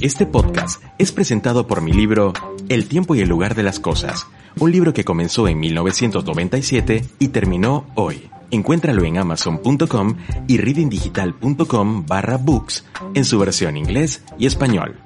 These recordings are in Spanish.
Este podcast es presentado por mi libro El tiempo y el lugar de las cosas, un libro que comenzó en 1997 y terminó hoy. Encuéntralo en amazon.com y readingdigital.com barra books en su versión inglés y español.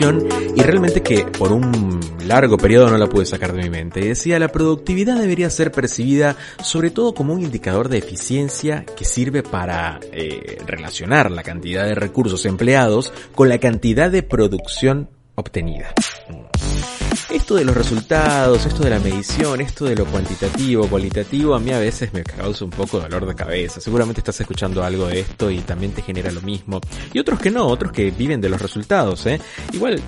Y realmente que por un largo periodo no la pude sacar de mi mente. Decía, la productividad debería ser percibida sobre todo como un indicador de eficiencia que sirve para eh, relacionar la cantidad de recursos empleados con la cantidad de producción obtenida. Esto de los resultados, esto de la medición, esto de lo cuantitativo, cualitativo, a mí a veces me causa un poco dolor de cabeza. Seguramente estás escuchando algo de esto y también te genera lo mismo. Y otros que no, otros que viven de los resultados, ¿eh? Igual,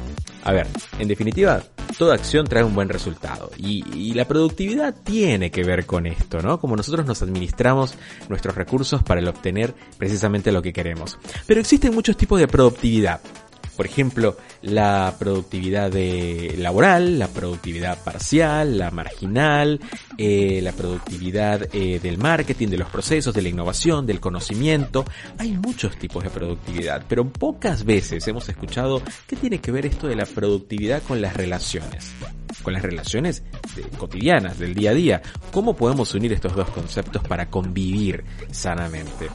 a ver, en definitiva, toda acción trae un buen resultado. Y, y, la productividad tiene que ver con esto, ¿no? Como nosotros nos administramos nuestros recursos para el obtener precisamente lo que queremos. Pero existen muchos tipos de productividad. Por ejemplo, la productividad laboral, la productividad parcial, la marginal, eh, la productividad eh, del marketing, de los procesos, de la innovación, del conocimiento. Hay muchos tipos de productividad, pero pocas veces hemos escuchado qué tiene que ver esto de la productividad con las relaciones con las relaciones cotidianas, del día a día. ¿Cómo podemos unir estos dos conceptos para convivir sanamente?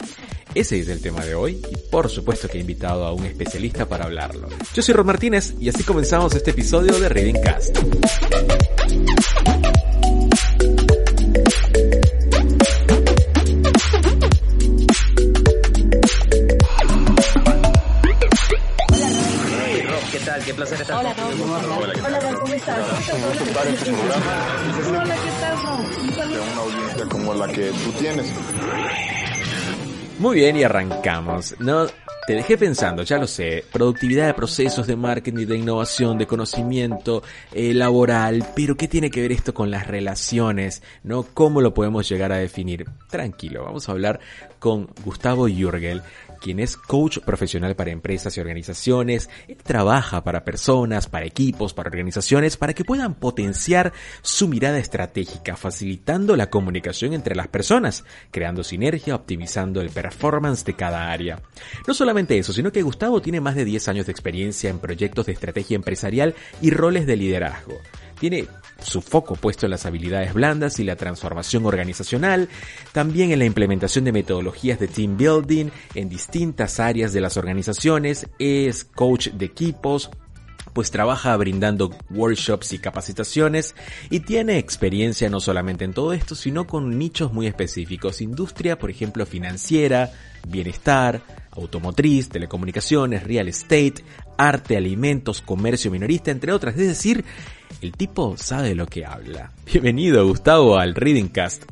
Ese es el tema de hoy y por supuesto que he invitado a un especialista para hablarlo. Yo soy Rod Martínez y así comenzamos este episodio de Reading Cast. Muy bien, y arrancamos. No, te dejé pensando, ya lo sé, productividad de procesos de marketing, de innovación, de conocimiento eh, laboral, pero ¿qué tiene que ver esto con las relaciones? ¿No? ¿Cómo lo podemos llegar a definir? Tranquilo, vamos a hablar con Gustavo Jürgel, quien es coach profesional para empresas y organizaciones. Él trabaja para personas, para equipos, para organizaciones, para que puedan potenciar su mirada estratégica, facilitando la comunicación entre las personas, creando sinergia, optimizando el performance de cada área. No solamente eso, sino que Gustavo tiene más de 10 años de experiencia en proyectos de estrategia empresarial y roles de liderazgo. Tiene su foco puesto en las habilidades blandas y la transformación organizacional, también en la implementación de metodologías de team building en distintas áreas de las organizaciones, es coach de equipos, pues trabaja brindando workshops y capacitaciones y tiene experiencia no solamente en todo esto, sino con nichos muy específicos, industria, por ejemplo, financiera, bienestar, automotriz, telecomunicaciones, real estate, arte, alimentos, comercio minorista, entre otras. Es decir, el tipo sabe de lo que habla. Bienvenido, Gustavo, al Reading Cast.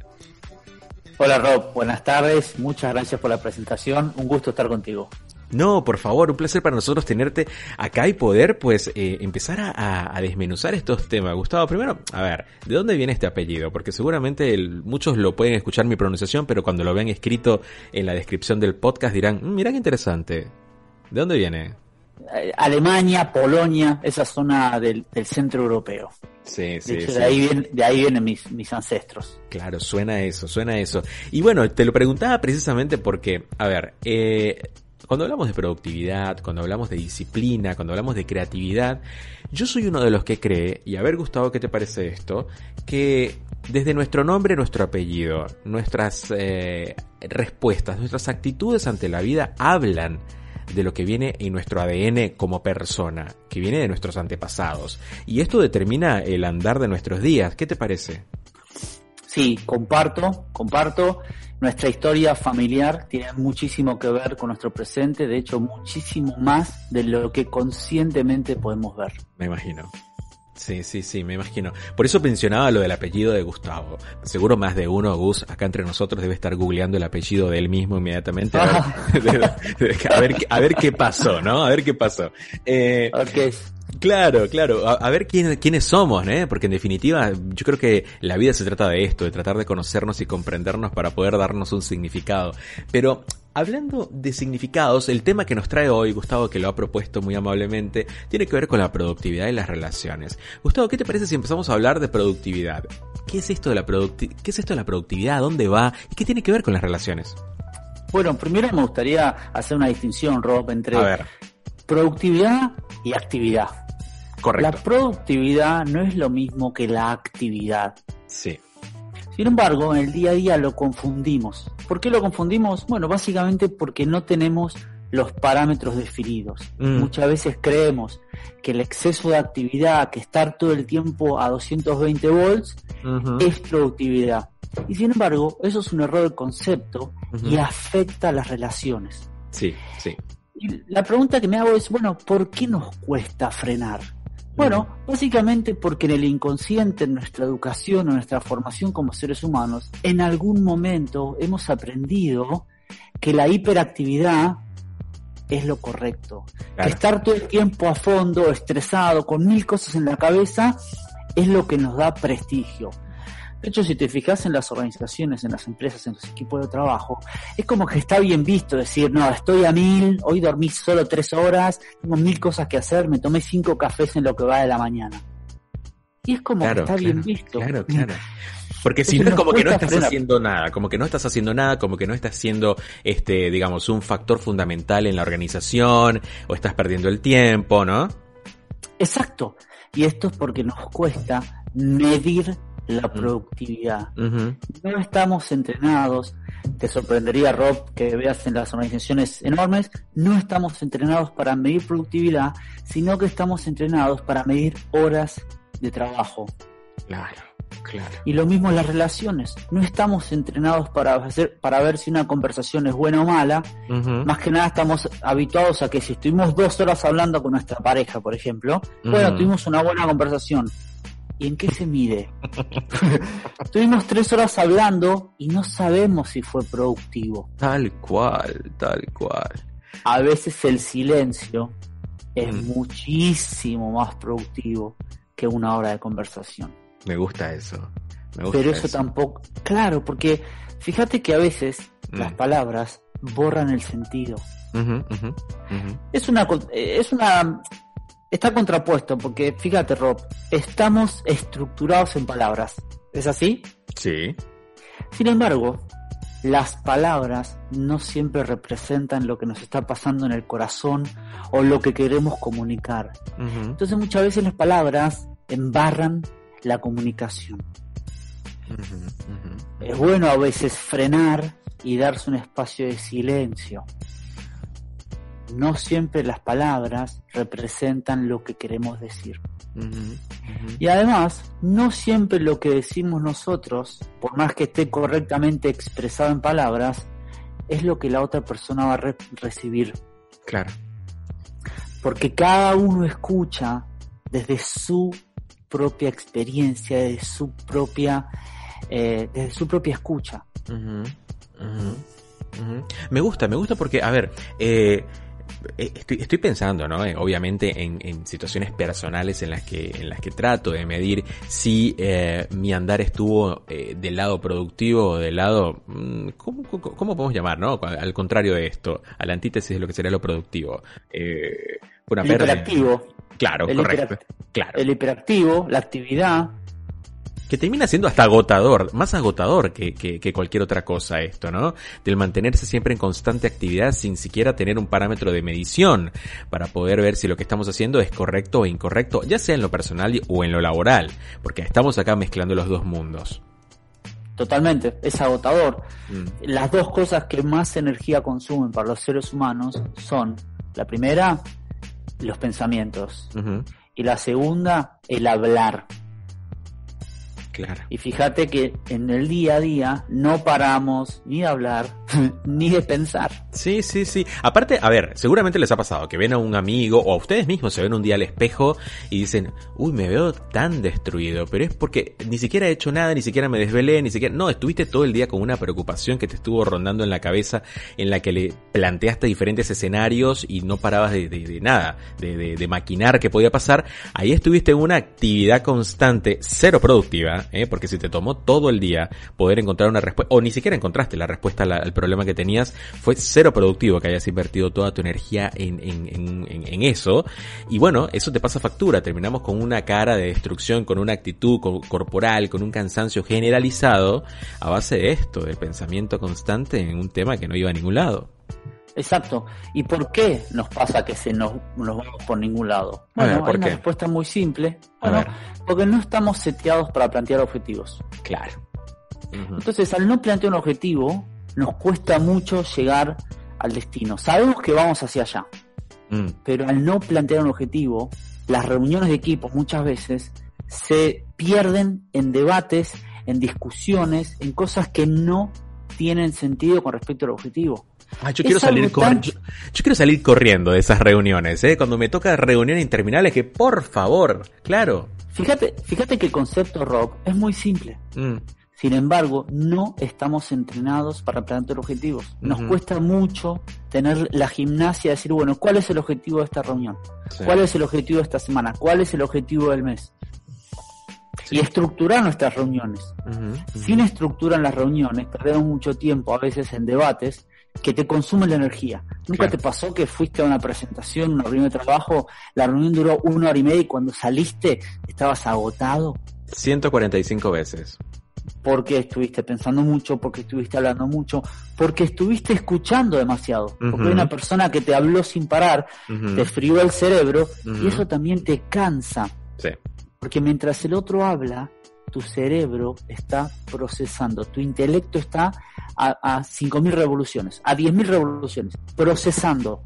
Hola Rob, buenas tardes, muchas gracias por la presentación, un gusto estar contigo. No, por favor, un placer para nosotros tenerte acá y poder pues eh, empezar a, a, desmenuzar estos temas. Gustavo, primero, a ver, ¿de dónde viene este apellido? Porque seguramente el, muchos lo pueden escuchar mi pronunciación, pero cuando lo vean escrito en la descripción del podcast dirán, mmm, mira qué interesante. ¿De dónde viene? Eh, Alemania, Polonia, esa zona del, del centro europeo. Sí, de sí, hecho, sí. De ahí, vienen, de ahí vienen mis, mis ancestros. Claro, suena eso, suena eso. Y bueno, te lo preguntaba precisamente porque, a ver, eh, cuando hablamos de productividad, cuando hablamos de disciplina, cuando hablamos de creatividad, yo soy uno de los que cree, y a ver Gustavo, ¿qué te parece esto? Que desde nuestro nombre, nuestro apellido, nuestras eh, respuestas, nuestras actitudes ante la vida hablan de lo que viene en nuestro ADN como persona, que viene de nuestros antepasados. Y esto determina el andar de nuestros días. ¿Qué te parece? Sí, comparto, comparto. Nuestra historia familiar tiene muchísimo que ver con nuestro presente, de hecho muchísimo más de lo que conscientemente podemos ver. Me imagino. Sí, sí, sí, me imagino. Por eso mencionaba lo del apellido de Gustavo. Seguro más de uno, Gus, acá entre nosotros debe estar googleando el apellido de él mismo inmediatamente. A ver, a ver, a ver qué pasó, ¿no? A ver qué pasó. Eh, okay. Claro, claro. A, a ver quién, quiénes somos, ¿eh? Porque en definitiva, yo creo que la vida se trata de esto, de tratar de conocernos y comprendernos para poder darnos un significado. Pero Hablando de significados, el tema que nos trae hoy, Gustavo, que lo ha propuesto muy amablemente, tiene que ver con la productividad y las relaciones. Gustavo, ¿qué te parece si empezamos a hablar de productividad? ¿Qué es esto de la, producti ¿Qué es esto de la productividad? ¿Dónde va? ¿Y qué tiene que ver con las relaciones? Bueno, primero me gustaría hacer una distinción, Rob, entre productividad y actividad. La correcto. productividad no es lo mismo que la actividad. Sí. Sin embargo, en el día a día lo confundimos. ¿Por qué lo confundimos? Bueno, básicamente porque no tenemos los parámetros definidos. Mm. Muchas veces creemos que el exceso de actividad, que estar todo el tiempo a 220 volts, es productividad. Y sin embargo, eso es un error de concepto y afecta a las relaciones. Sí, sí. Y la pregunta que me hago es, bueno, ¿por qué nos cuesta frenar? Bueno, básicamente porque en el inconsciente, en nuestra educación, en nuestra formación como seres humanos, en algún momento hemos aprendido que la hiperactividad es lo correcto. Claro. Que estar todo el tiempo a fondo, estresado, con mil cosas en la cabeza, es lo que nos da prestigio. De hecho, si te fijas en las organizaciones, en las empresas, en los equipos de trabajo, es como que está bien visto decir, no, estoy a mil, hoy dormí solo tres horas, tengo mil cosas que hacer, me tomé cinco cafés en lo que va de la mañana. Y es como Claro, que está claro, bien visto. Claro, claro. Porque si no es como que no estás frenar. haciendo nada, como que no estás haciendo nada, como que no estás siendo, este, digamos, un factor fundamental en la organización, o estás perdiendo el tiempo, ¿no? Exacto. Y esto es porque nos cuesta medir la productividad. No estamos entrenados, te sorprendería Rob que veas en las organizaciones enormes, no estamos entrenados para medir productividad, sino que estamos entrenados para medir horas de trabajo. Claro, claro. Y lo mismo en las relaciones, no estamos entrenados para hacer, para ver si una conversación es buena o mala, más que nada estamos habituados a que si estuvimos dos horas hablando con nuestra pareja, por ejemplo, bueno, tuvimos una buena conversación. ¿Y en qué se mide? Tuvimos tres horas hablando y no sabemos si fue productivo. Tal cual, tal cual. A veces el silencio es Mm. muchísimo más productivo que una hora de conversación. Me gusta eso. Me gusta Pero eso tampoco, claro, porque fíjate que a veces Mm. las palabras borran el sentido. Es una, eh, es una, está contrapuesto, porque fíjate Rob, estamos estructurados en palabras. ¿Es así? Sí. Sin embargo, las palabras no siempre representan lo que nos está pasando en el corazón o lo que queremos comunicar. Entonces muchas veces las palabras embarran la comunicación. Es bueno a veces frenar y darse un espacio de silencio. No siempre las palabras representan lo que queremos decir. Y además, no siempre lo que decimos nosotros, por más que esté correctamente expresado en palabras, es lo que la otra persona va a re- recibir. Claro. Porque cada uno escucha desde su propia experiencia, desde su propia, eh, desde su propia escucha. Me gusta, me gusta porque, a ver, eh, estoy, estoy pensando, ¿no? Eh, obviamente en, en situaciones personales en las que, en las que trato de medir si eh, mi andar estuvo eh, del lado productivo o del lado, mm, ¿cómo, cómo, cómo podemos llamar, no? Al contrario de esto, a la antítesis de lo que sería lo productivo. Eh, una El hiperactivo, Claro, el correcto. Claro. el hiperactivo, la actividad, Que termina siendo hasta agotador, más agotador que, que, que cualquier otra cosa esto, ¿no? Del mantenerse siempre en constante actividad sin siquiera tener un parámetro de medición para poder ver si lo que estamos haciendo es correcto o incorrecto, ya sea en lo personal o en lo laboral, porque estamos acá mezclando los dos mundos. totalmente, es agotador. Mm, Las dos cosas que más energía consumen para los seres humanos son, la primera, los pensamientos, y la segunda, el hablar. Claro. Y fíjate que en el día a día no paramos ni de hablar ni de pensar. Sí, sí, sí. Aparte, a ver, seguramente les ha pasado que ven a un amigo o a ustedes mismos se ven un día al espejo y dicen, uy, me veo tan destruido, pero es porque ni siquiera he hecho nada, ni siquiera me desvelé, ni siquiera... No, estuviste todo el día con una preocupación que te estuvo rondando en la cabeza en la que le planteaste diferentes escenarios y no parabas de, de, de nada, de, de, de maquinar qué podía pasar. Ahí estuviste en una actividad constante, cero productiva, ¿eh? porque si te tomó todo el día poder encontrar una respuesta, o ni siquiera encontraste la respuesta al, problema que tenías, fue cero productivo que hayas invertido toda tu energía en, en, en, en, eso. Y bueno, eso te pasa factura, terminamos con una cara de destrucción, con una actitud corporal, con un cansancio generalizado a base de esto, del pensamiento constante en un tema que no iba a ningún lado. Exacto. ¿Y por qué nos pasa que se nos, nos vamos por ningún lado? Bueno, ver, ¿por hay una respuesta muy simple. Bueno, porque no estamos seteados para plantear objetivos. Claro. Entonces, al no plantear un objetivo, nos cuesta mucho llegar al destino. Sabemos que vamos hacia allá, Mm, pero al no plantear un objetivo, las reuniones de equipos muchas veces se pierden en debates, en discusiones, en cosas que no tienen sentido con respecto al objetivo. Ah, yo quiero salir yo, yo quiero salir corriendo de esas reuniones, ¿eh? Cuando me toca reuniones interminables, que por favor, claro. Fíjate, fíjate que el concepto rock es muy simple. Mm, Sin embargo, no estamos entrenados para plantear objetivos. Nos cuesta mucho tener la gimnasia de decir, bueno, ¿cuál es el objetivo de esta reunión? sí. ¿Cuál es el objetivo de esta semana? ¿Cuál es el objetivo del mes? Sí. Y estructurar nuestras reuniones. Sin estructura en las reuniones, perdemos mucho tiempo a veces en debates que te consumen la energía. ¿Nunca Claro. te pasó que fuiste a una presentación, una reunión de trabajo, la reunión duró una hora y media y cuando saliste estabas agotado? 145 veces. porque estuviste pensando mucho, porque estuviste hablando mucho, porque estuviste escuchando demasiado, porque hay una persona que te habló sin parar, te frió el cerebro y eso también te cansa, Sí. porque mientras el otro habla, tu cerebro está procesando, tu intelecto está a, a 5.000 revoluciones, a 10.000 revoluciones, procesando.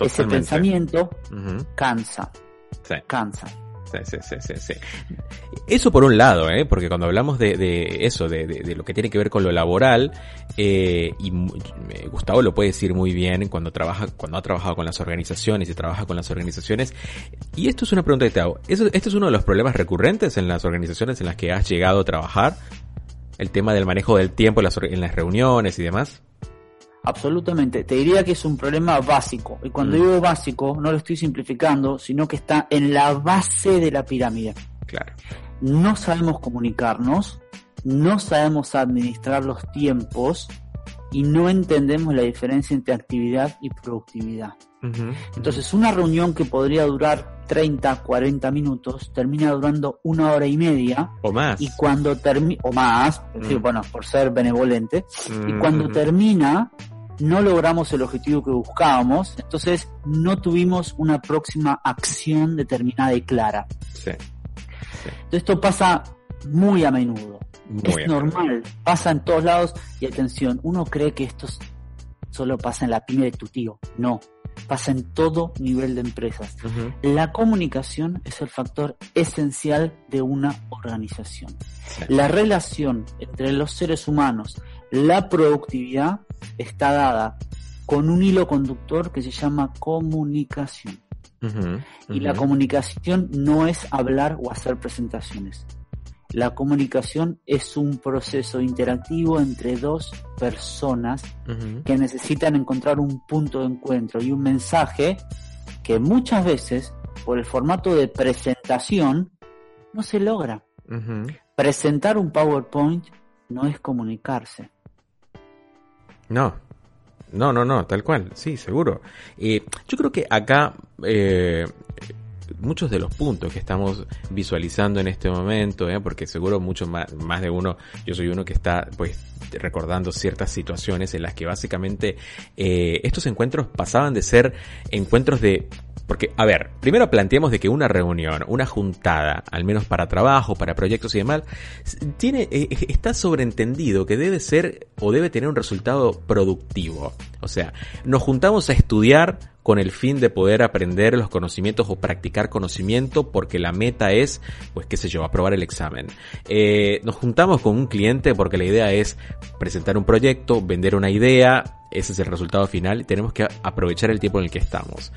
Ese pensamiento cansa, Sí. cansa. Sí, sí, sí, sí. Eso por un lado, ¿eh? porque cuando hablamos de, de eso, de, de- de lo que tiene que ver con lo laboral, eh, y eh, Gustavo lo puede decir muy bien cuando trabaja, cuando ha trabajado con las organizaciones y trabaja con las organizaciones. Y esto es una pregunta que te hago. ¿Eso- ¿Este es uno de los problemas recurrentes en las organizaciones en las que has llegado a trabajar? El tema del manejo del tiempo en las, or- en las reuniones y demás. Absolutamente. Te diría que es un problema básico. Y cuando Mm. digo básico, no lo estoy simplificando, sino que está en la base de la pirámide. Claro. No sabemos comunicarnos, no sabemos administrar los tiempos y no entendemos la diferencia entre actividad y productividad. Entonces, una reunión que podría durar 30, 40 minutos, termina durando una hora y media. O más. Y cuando termina, o más, es decir, Mm. bueno, por ser benevolente, y Mm, cuando termina no logramos el objetivo que buscábamos, entonces no tuvimos una próxima acción determinada y clara. Sí. Entonces esto pasa muy a menudo. Muy es bien. normal, pasa en todos lados y atención, uno cree que esto solo pasa en la pyme de tu tío. No, pasa en todo nivel de empresas. La comunicación es el factor esencial de una organización. sí. La relación entre los seres humanos, la productividad, está dada con un hilo conductor que se llama comunicación. Y la comunicación no es hablar o hacer presentaciones. La comunicación es un proceso interactivo entre dos personas que necesitan encontrar un punto de encuentro y un mensaje que muchas veces, por el formato de presentación, no se logra. Presentar un PowerPoint no es comunicarse. No, no, no, no, tal cual, sí, seguro. Eh, yo creo que acá eh, muchos de los puntos que estamos visualizando en este momento, eh, porque seguro mucho más, de uno, yo soy uno que está pues recordando ciertas situaciones en las que básicamente eh, estos encuentros pasaban de ser encuentros de Porque, a ver, primero planteemos de que una reunión, una juntada, al menos para trabajo, para proyectos y demás, tiene, eh, está sobreentendido que debe ser o debe tener un resultado productivo. O sea, nos juntamos a estudiar con el fin de poder aprender los conocimientos o practicar conocimiento porque la meta es, pues qué sé yo, aprobar el examen. Eh, nos juntamos con un cliente porque la idea es presentar un proyecto, vender una idea, ese es el resultado final y tenemos que aprovechar el tiempo en el que estamos.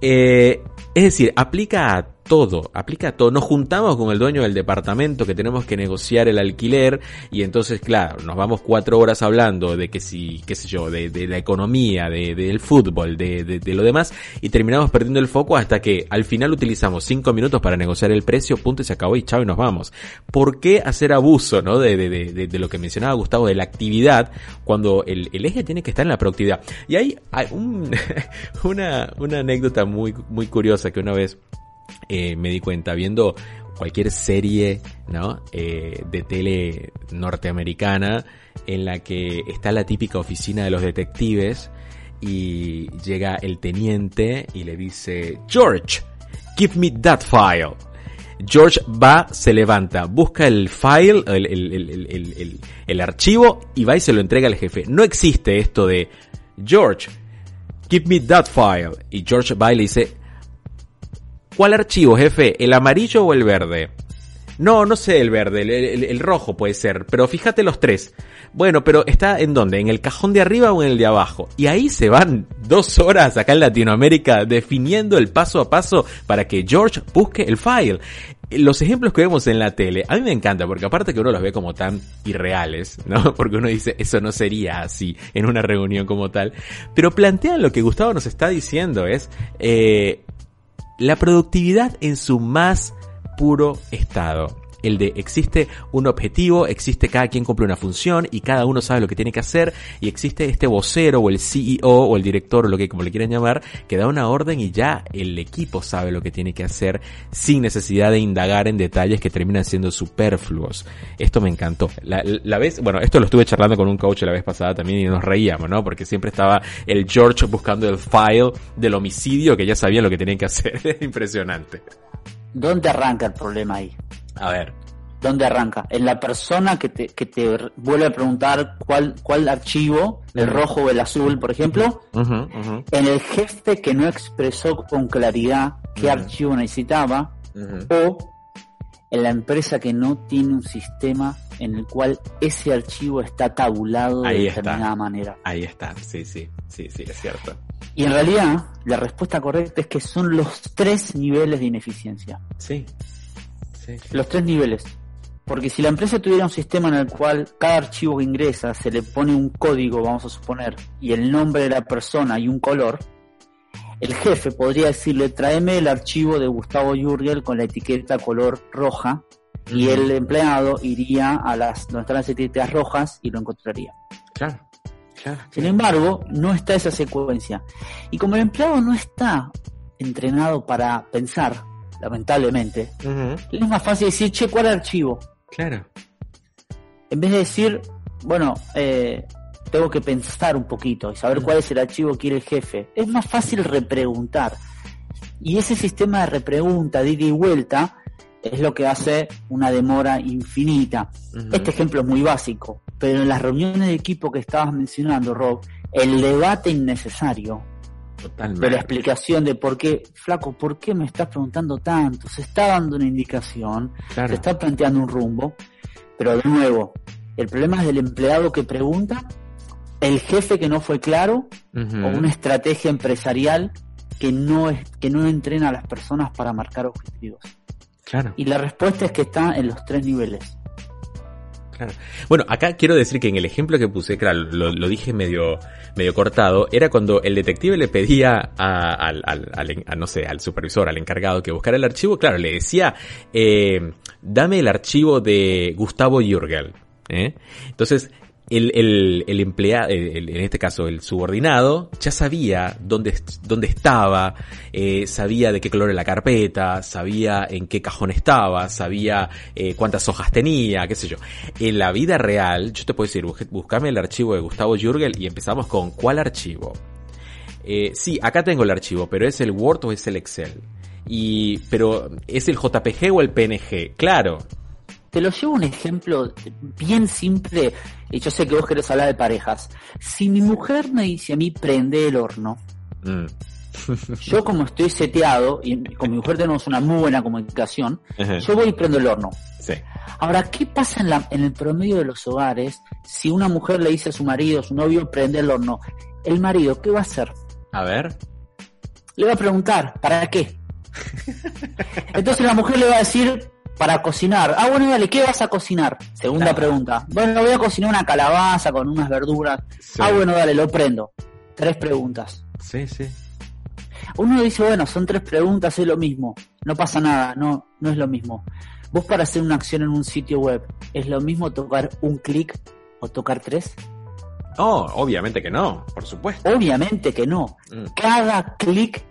Eh, es decir, aplica todo, aplica todo. Nos juntamos con el dueño del departamento que tenemos que negociar el alquiler y entonces, claro, nos vamos cuatro horas hablando de que si, qué sé yo, de, de la economía, de, del fútbol, de, de, lo demás y terminamos perdiendo el foco hasta que al final utilizamos cinco minutos para negociar el precio, punto y se acabó y chao y nos vamos. ¿Por qué hacer abuso, no? De, lo que mencionaba Gustavo, de la actividad, cuando el, el eje tiene que estar en la productividad. Y hay, hay un, una, una anécdota muy, muy curiosa que una vez eh, me di cuenta viendo cualquier serie ¿no? Eh, de tele norteamericana en la que está la típica oficina de los detectives y llega el teniente y le dice George, give me that file. George va, se levanta, busca el file, el, el, el, archivo y va y se lo entrega al jefe. No existe esto de George, give me that file. Y George va y le dice, ¿Cuál archivo, jefe? ¿El amarillo o el verde? No, no sé el verde, el, rojo puede ser, pero fíjate los tres. Bueno, pero está en dónde? ¿En el cajón de arriba o en el de abajo? Y ahí se van dos horas acá en Latinoamérica definiendo el paso a paso para que George busque el file. Los ejemplos que vemos en la tele, a mí me encanta porque aparte que uno los ve como tan irreales, ¿no? Porque uno dice, eso no sería así en una reunión como tal. Pero plantean lo que Gustavo nos está diciendo, es, eh, la productividad en su más puro estado el de existe un objetivo, existe cada quien cumple una función y cada uno sabe lo que tiene que hacer y existe este vocero o el CEO o el director o lo que como le quieran llamar que da una orden y ya el equipo sabe lo que tiene que hacer sin necesidad de indagar en detalles que terminan siendo superfluos. Esto me encantó. La, la vez, bueno, esto lo estuve charlando con un coach la vez pasada también y nos reíamos, ¿no? Porque siempre estaba el George buscando el file del homicidio que ya sabían lo que tenían que hacer. Impresionante. ¿Dónde arranca el problema ahí? A ver. ¿Dónde arranca? En la persona que te, que te vuelve a preguntar cuál, cuál archivo, el rojo o el azul, por ejemplo. En el jefe que no expresó con claridad qué archivo necesitaba. O en la empresa que no tiene un sistema en el cual ese archivo está tabulado de determinada manera. Ahí está, sí, sí, sí, sí, es cierto. Y en realidad, la respuesta correcta es que son los tres niveles de ineficiencia. Sí. Los tres niveles. Porque si la empresa tuviera un sistema en el cual cada archivo que ingresa se le pone un código, vamos a suponer, y el nombre de la persona y un color, el jefe podría decirle, tráeme el archivo de Gustavo Jurgel con la etiqueta color roja, y el empleado iría a las donde están las etiquetas rojas y lo encontraría. Claro. Sin embargo, no está esa secuencia. Y como el empleado no está entrenado para pensar, lamentablemente, es más fácil decir, che, ¿cuál archivo? Claro. En vez de decir, bueno, eh, tengo que pensar un poquito y saber cuál es el archivo que quiere el jefe. Es más fácil repreguntar. Y ese sistema de repregunta, de ida y vuelta, es lo que hace una demora infinita. Este ejemplo es muy básico, pero en las reuniones de equipo que estabas mencionando, Rob, el debate innecesario Totalmente. de la explicación de por qué, flaco, ¿por qué me estás preguntando tanto? Se está dando una indicación, se está planteando un rumbo, pero de nuevo, el problema es del empleado que pregunta, el jefe que no fue claro, o una estrategia empresarial que no, es, que no entrena a las personas para marcar objetivos. Y la respuesta es que está en los tres niveles. Claro. Bueno, acá quiero decir que en el ejemplo que puse, claro, lo, dije medio, medio cortado, era cuando el detective le pedía a, al, al, no sé, al supervisor, al encargado que buscara el archivo, claro, le decía, eh, dame el archivo de Gustavo Jürgel. ¿eh? Entonces, el, el, el empleado, en este caso el subordinado, ya sabía dónde, dónde estaba, eh, sabía de qué color era la carpeta, sabía en qué cajón estaba, sabía eh, cuántas hojas tenía, qué sé yo. En la vida real, yo te puedo decir, buscame el archivo de Gustavo Jürgel y empezamos con ¿cuál archivo? Eh, sí, acá tengo el archivo, pero ¿es el Word o es el Excel? Y, pero, ¿es el JPG o el PNG? Claro. Te lo llevo un ejemplo bien simple, y yo sé que vos querés hablar de parejas. Si mi mujer me dice a mí prende el horno, Mm. yo como estoy seteado, y con mi mujer tenemos una muy buena comunicación, yo voy y prendo el horno. Sí. Ahora, ¿qué pasa en, la, en el promedio de los hogares si una mujer le dice a su marido, a su novio, prende el horno? El marido, ¿qué va a hacer? A ver. Le va a preguntar, ¿para qué? Entonces la mujer le va a decir, para cocinar. Ah, bueno, dale, ¿qué vas a cocinar? Segunda Claro. pregunta. Bueno, voy a cocinar una calabaza con unas verduras. Sí. Ah, bueno, dale, lo prendo. Tres preguntas. Sí, sí. Uno dice, bueno, son tres preguntas, es lo mismo. No pasa nada, no, no es lo mismo. Vos para hacer una acción en un sitio web, ¿es lo mismo tocar un clic o tocar tres? Oh, obviamente que no, por supuesto. Obviamente que no. Mm, Cada clic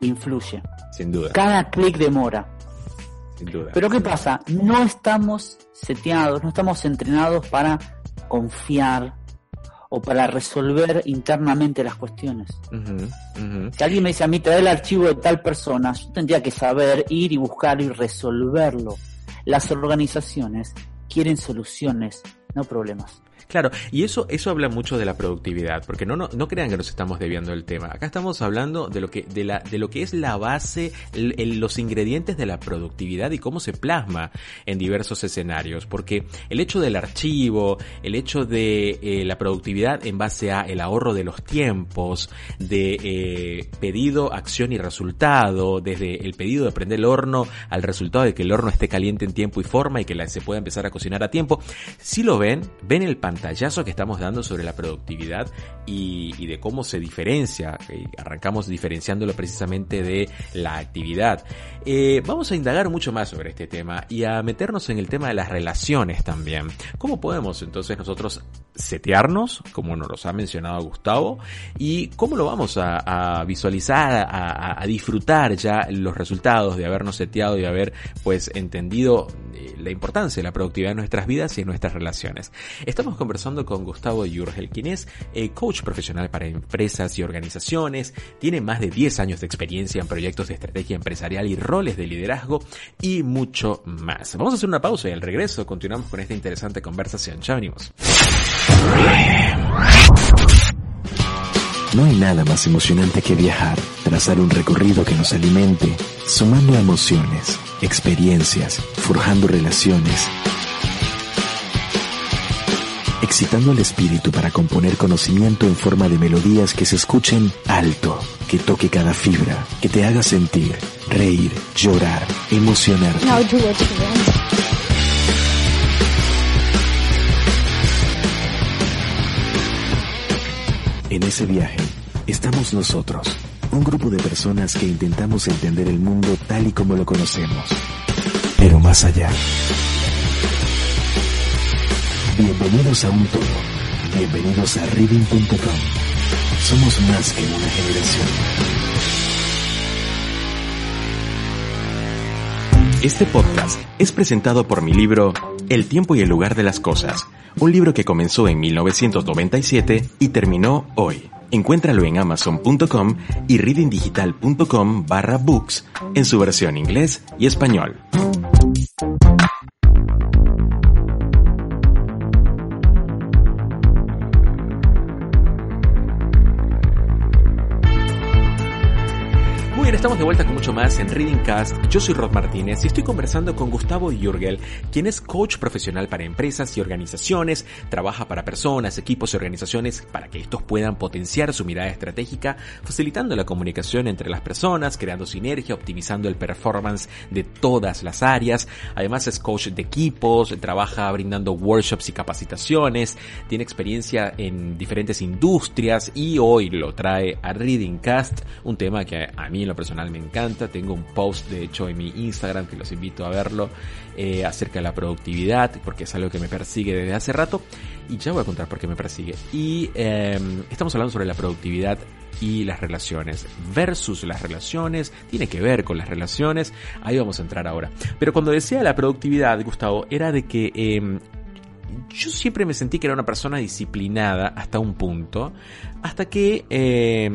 influye. sin duda, Cada clic demora. Sin duda. Pero ¿qué pasa? No estamos seteados, no estamos entrenados para confiar o para resolver internamente las cuestiones. Si alguien me dice a mí, trae el archivo de tal persona, yo tendría que saber ir y buscar y resolverlo. Las organizaciones quieren soluciones, no problemas. Claro, y eso, eso habla mucho de la productividad, porque no, no, no crean que nos estamos desviando del tema. Acá estamos hablando de lo que, de la, de lo que es la base, el- el- los ingredientes de la productividad y cómo se plasma en diversos escenarios. Porque el hecho del archivo, el hecho de eh, la productividad en base a el ahorro de los tiempos, de eh, pedido, acción y resultado, desde el pedido de prender el horno al resultado de que el horno esté caliente en tiempo y forma y que se pueda empezar a cocinar a tiempo. Si lo ven, ven el pantallazo que estamos dando sobre la productividad y, y de cómo se diferencia. arrancamos diferenciándolo precisamente de la actividad. Eh, vamos a indagar mucho más sobre este tema y a meternos en el tema de las relaciones también. ¿Cómo podemos entonces nosotros setearnos, como nos los ha mencionado Gustavo, y cómo lo vamos a, a visualizar, a, a- disfrutar ya los resultados de habernos seteado y haber pues entendido la importancia de la productividad en nuestras vidas y en nuestras relaciones. Estamos conversando con Gustavo Yurgel, quien es eh, coach profesional para empresas y organizaciones, tiene más de 10 años de experiencia en proyectos de estrategia empresarial y roles de liderazgo y mucho más. Vamos a hacer una pausa y al regreso continuamos con esta interesante conversación. Ya venimos. No hay nada más emocionante que viajar, trazar un recorrido que nos alimente, sumando emociones, experiencias, forjando relaciones, excitando al espíritu para componer conocimiento en forma de melodías que se escuchen alto, que toque cada fibra, que te haga sentir, reír, llorar, emocionarte. Want. En ese viaje estamos nosotros, un grupo de personas que intentamos entender el mundo tal y como lo conocemos, pero más allá. Bienvenidos a un todo, bienvenidos a reading.com. Somos más que una generación. Este podcast es presentado por mi libro El tiempo y el lugar de las cosas, un libro que comenzó en 1997 y terminó hoy. Encuéntralo en amazon.com y readingdigital.com barra books en su versión inglés y español. Estamos de vuelta con mucho más en Reading Cast. Yo soy Rod Martínez y estoy conversando con Gustavo Jurgel, quien es coach profesional para empresas y organizaciones, trabaja para personas, equipos y organizaciones para que estos puedan potenciar su mirada estratégica, facilitando la comunicación entre las personas, creando sinergia, optimizando el performance de todas las áreas. Además es coach de equipos, trabaja brindando workshops y capacitaciones, tiene experiencia en diferentes industrias y hoy lo trae a Reading Cast, un tema que a mí en lo personal me encanta. Tengo un post de hecho en mi Instagram que los invito a verlo eh, acerca de la productividad porque es algo que me persigue desde hace rato y ya voy a contar por qué me persigue. Y eh, estamos hablando sobre la productividad y las relaciones versus las relaciones, tiene que ver con las relaciones, ahí vamos a entrar ahora. Pero cuando decía la productividad, Gustavo, era de que eh, yo siempre me sentí que era una persona disciplinada hasta un punto, hasta que eh,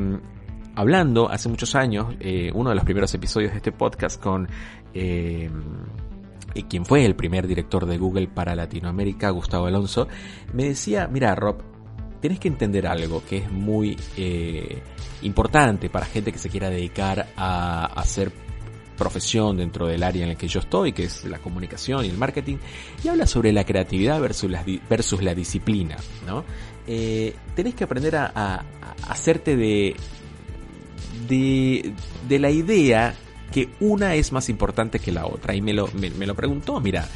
hablando hace muchos años, eh, uno de los primeros episodios de este podcast con eh, eh, quien fue el primer director de Google para Latinoamérica, Gustavo Alonso, me decía, mira Rob, tienes que entender algo que es muy eh, importante para gente que se quiera dedicar a hacer profesión dentro del área en el que yo estoy, que es la comunicación y el marketing, y habla sobre la creatividad versus la, la disciplina, ¿no? Eh, tenés que aprender a hacerte de, de, de la idea que una es más importante que la otra. Y me lo, me, lo preguntó, mira,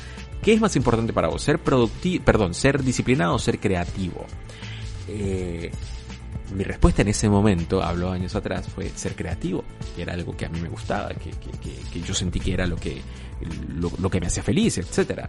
¿qué es más importante para vos? ¿Ser productivo, perdón, ser disciplinado o ser creativo? Eh, mi respuesta en ese momento, hablo años atrás, fue ser creativo, que era algo que a mí me gustaba, que, que, que yo sentí que era lo que, lo, que me hacía feliz, etc.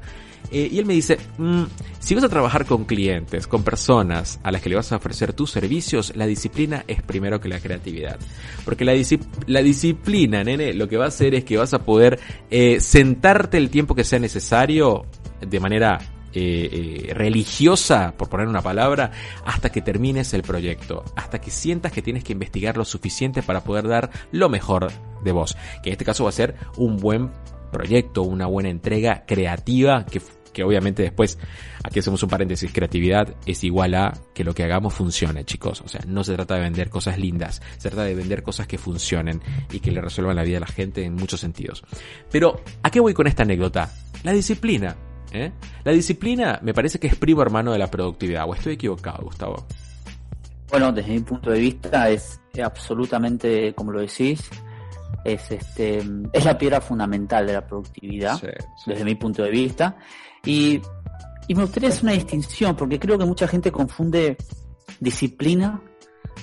Eh, y él me dice, mmm, si vas a trabajar con clientes, con personas a las que le vas a ofrecer tus servicios, la disciplina es primero que la creatividad. Porque la, disci la disciplina, nene, lo que va a hacer es que vas a poder eh, sentarte el tiempo que sea necesario de manera eh, religiosa, por poner una palabra, hasta que termines el proyecto, hasta que sientas que tienes que investigar lo suficiente para poder dar lo mejor de vos, que en este caso va a ser un buen proyecto, una buena entrega creativa que que obviamente después, aquí hacemos un paréntesis, creatividad es igual a que lo que hagamos funcione, chicos. O sea, no se trata de vender cosas lindas, se trata de vender cosas que funcionen y que le resuelvan la vida a la gente en muchos sentidos. Pero, ¿a qué voy con esta anécdota? La disciplina. ¿eh? La disciplina me parece que es primo hermano de la productividad. ¿O estoy equivocado, Gustavo? Bueno, desde mi punto de vista es absolutamente, como lo decís, es este es la piedra fundamental de la productividad sí, sí. desde mi punto de vista y, y, me gustaría hacer una distinción porque creo que mucha gente confunde disciplina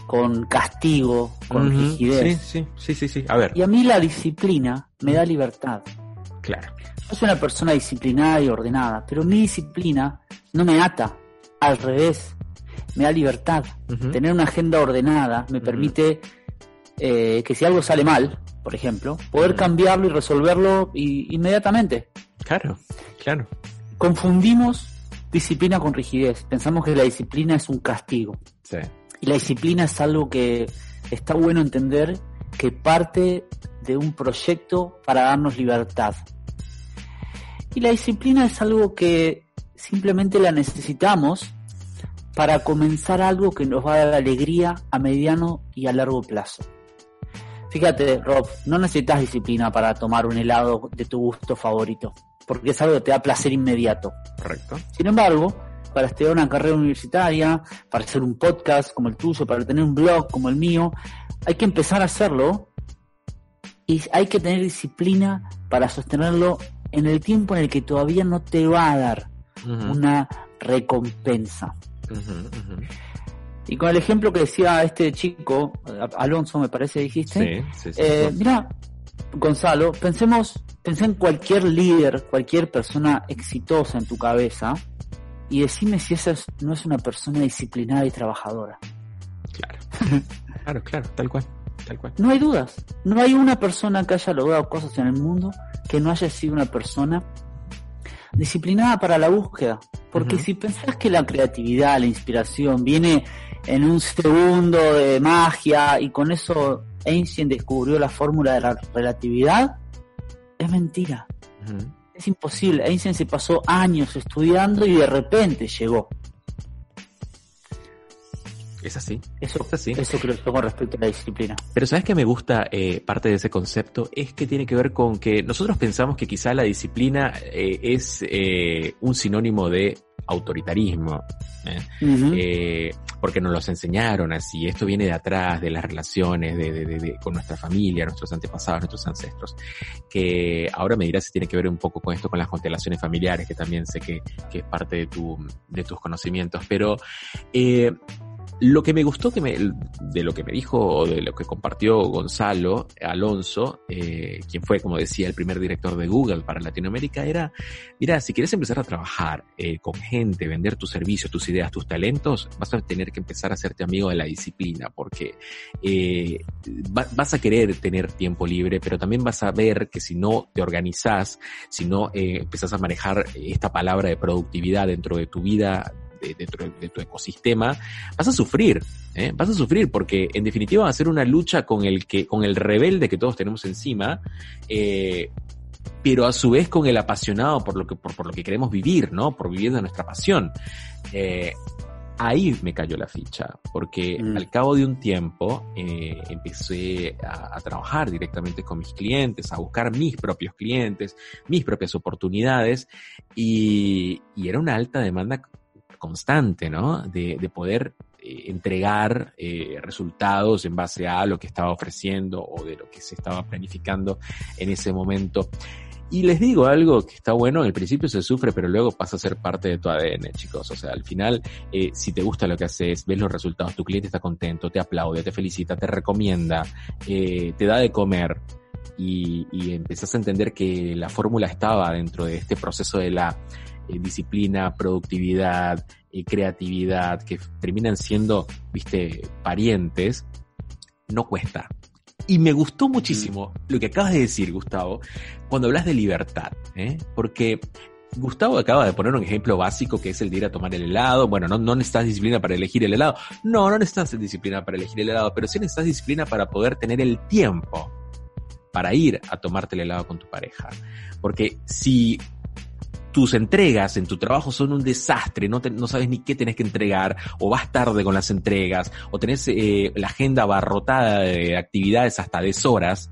con castigo con uh -huh. rigidez sí, sí sí sí a ver y a mí la disciplina me da libertad claro yo soy una persona disciplinada y ordenada pero mi disciplina no me ata al revés me da libertad uh -huh. tener una agenda ordenada me uh -huh. permite eh, que si algo sale mal, por ejemplo, poder cambiarlo y resolverlo y, inmediatamente. Claro, claro. Confundimos disciplina con rigidez. Pensamos que la disciplina es un castigo. Sí. Y la disciplina es algo que está bueno entender que parte de un proyecto para darnos libertad. Y la disciplina es algo que simplemente la necesitamos para comenzar algo que nos va a dar alegría a mediano y a largo plazo. Fíjate, Rob, no necesitas disciplina para tomar un helado de tu gusto favorito, porque es algo que te da placer inmediato. Correcto. Sin embargo, para estudiar una carrera universitaria, para hacer un podcast como el tuyo, para tener un blog como el mío, hay que empezar a hacerlo y hay que tener disciplina para sostenerlo en el tiempo en el que todavía no te va a dar uh -huh. una recompensa. Uh -huh, uh -huh. Y con el ejemplo que decía este chico, Alonso me parece dijiste, sí, sí, sí, eh, mira, Gonzalo, pensemos, pensé en cualquier líder, cualquier persona exitosa en tu cabeza y decime si esa no es una persona disciplinada y trabajadora. Claro, claro, claro, tal cual, tal cual. No hay dudas, no hay una persona que haya logrado cosas en el mundo que no haya sido una persona disciplinada para la búsqueda. Porque uh -huh. si pensás que la creatividad, la inspiración viene en un segundo de magia y con eso Einstein descubrió la fórmula de la relatividad, es mentira. Uh -huh. Es imposible. Einstein se pasó años estudiando y de repente llegó. Es así. Eso, es así. eso creo yo con respecto a la disciplina. Pero sabes que me gusta eh, parte de ese concepto es que tiene que ver con que nosotros pensamos que quizá la disciplina eh, es eh, un sinónimo de autoritarismo, -huh. porque nos los enseñaron así, esto viene de atrás, de las relaciones de, de, de, con nuestra familia, nuestros antepasados, nuestros ancestros, que ahora me dirás si tiene que ver un poco con esto, con las constelaciones familiares, que también sé que, que es parte de, tu, de tus conocimientos, pero eh, lo que me gustó que me, de lo que me dijo o de lo que compartió Gonzalo Alonso, eh, quien fue, como decía, el primer director de Google para Latinoamérica, era, mira, si quieres empezar a trabajar eh, con gente, vender tus servicios, tus ideas, tus talentos, vas a tener que empezar a hacerte amigo de la disciplina, porque eh, va, vas a querer tener tiempo libre, pero también vas a ver que si no te organizás, si no eh, empezás a manejar esta palabra de productividad dentro de tu vida de, de tu, de tu ecosistema, vas a sufrir, ¿eh? vas a sufrir porque en definitiva va a ser una lucha con el que, con el rebelde que todos tenemos encima, eh, pero a su vez con el apasionado por lo que, por, por lo que queremos vivir, ¿no? Por vivir de nuestra pasión. Eh, ahí me cayó la ficha, porque Mm. al cabo de un tiempo eh, empecé a, a trabajar directamente con mis clientes, a buscar mis propios clientes, mis propias oportunidades, y, y era una alta demanda constante, ¿no? De, de poder eh, entregar eh, resultados en base a lo que estaba ofreciendo o de lo que se estaba planificando en ese momento. Y les digo algo que está bueno, al principio se sufre, pero luego pasa a ser parte de tu ADN, chicos. O sea, al final, eh, si te gusta lo que haces, ves los resultados, tu cliente está contento, te aplaude, te felicita, te recomienda, te da de comer y, y empezás a entender que la fórmula estaba dentro de este proceso de la eh, disciplina, productividad, eh, creatividad, que terminan siendo, viste, parientes, no cuesta. Y me gustó muchísimo lo que acabas de decir, Gustavo, cuando hablas de libertad, ¿eh? porque Gustavo acaba de poner un ejemplo básico que es el de ir a tomar el helado. Bueno, no, no necesitas disciplina para elegir el helado. No, no necesitas disciplina para elegir el helado, pero sí necesitas disciplina para poder tener el tiempo para ir a tomarte el helado con tu pareja. Porque si tus entregas en tu trabajo son un desastre, no, sabes ni qué tenés que entregar, o vas tarde con las entregas, o tenés eh, la agenda abarrotada de actividades hasta deshoras,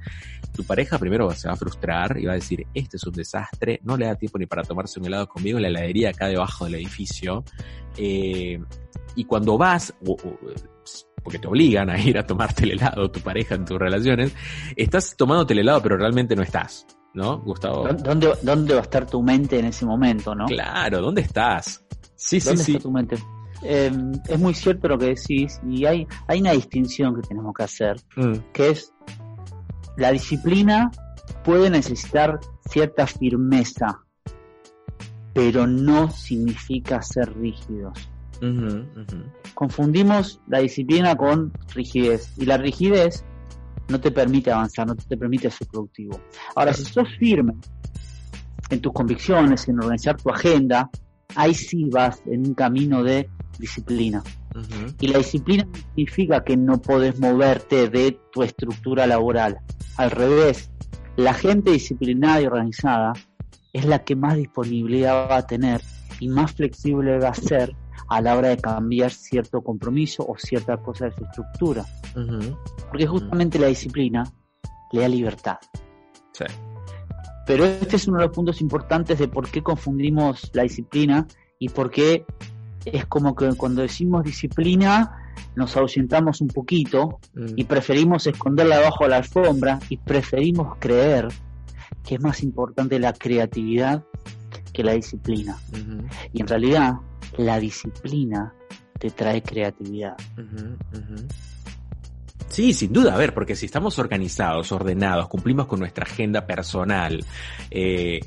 tu pareja primero se va a frustrar y va a decir, este es un desastre, no le da tiempo ni para tomarse un helado conmigo en la heladería acá debajo del edificio. Eh, y cuando vas, porque te obligan a ir a tomarte el helado, tu pareja en tus relaciones, estás tomándote el helado, pero realmente no estás, ¿no, Gustavo? ¿Dónde, ¿Dónde va a estar tu mente en ese momento, no? Claro, ¿dónde estás? Sí, sí, ¿Dónde sí. está tu mente? Eh, es muy cierto lo que decís y hay, hay una distinción que tenemos que hacer, Mm, que es la disciplina puede necesitar cierta firmeza, pero no significa ser rígidos. Confundimos la disciplina con rigidez y la rigidez no te permite avanzar, no te permite ser productivo. Ahora, si sos firme en tus convicciones, en organizar tu agenda, ahí sí vas en un camino de disciplina. Y la disciplina no significa que no podés moverte de tu estructura laboral. Al revés, la gente disciplinada y organizada es la que más disponibilidad va a tener y más flexible va a ser a la hora de cambiar cierto compromiso o cierta cosa de su estructura. Porque justamente la disciplina le da libertad. Sí. Pero este es uno de los puntos importantes de por qué confundimos la disciplina y por qué es como que cuando decimos disciplina nos ahuyentamos un poquito Mm. y preferimos esconderla debajo de la alfombra y preferimos creer que es más importante la creatividad que la disciplina. Y en realidad la disciplina te trae creatividad. Sí, sin duda, a ver, porque si estamos organizados, ordenados, cumplimos con nuestra agenda personal, eh,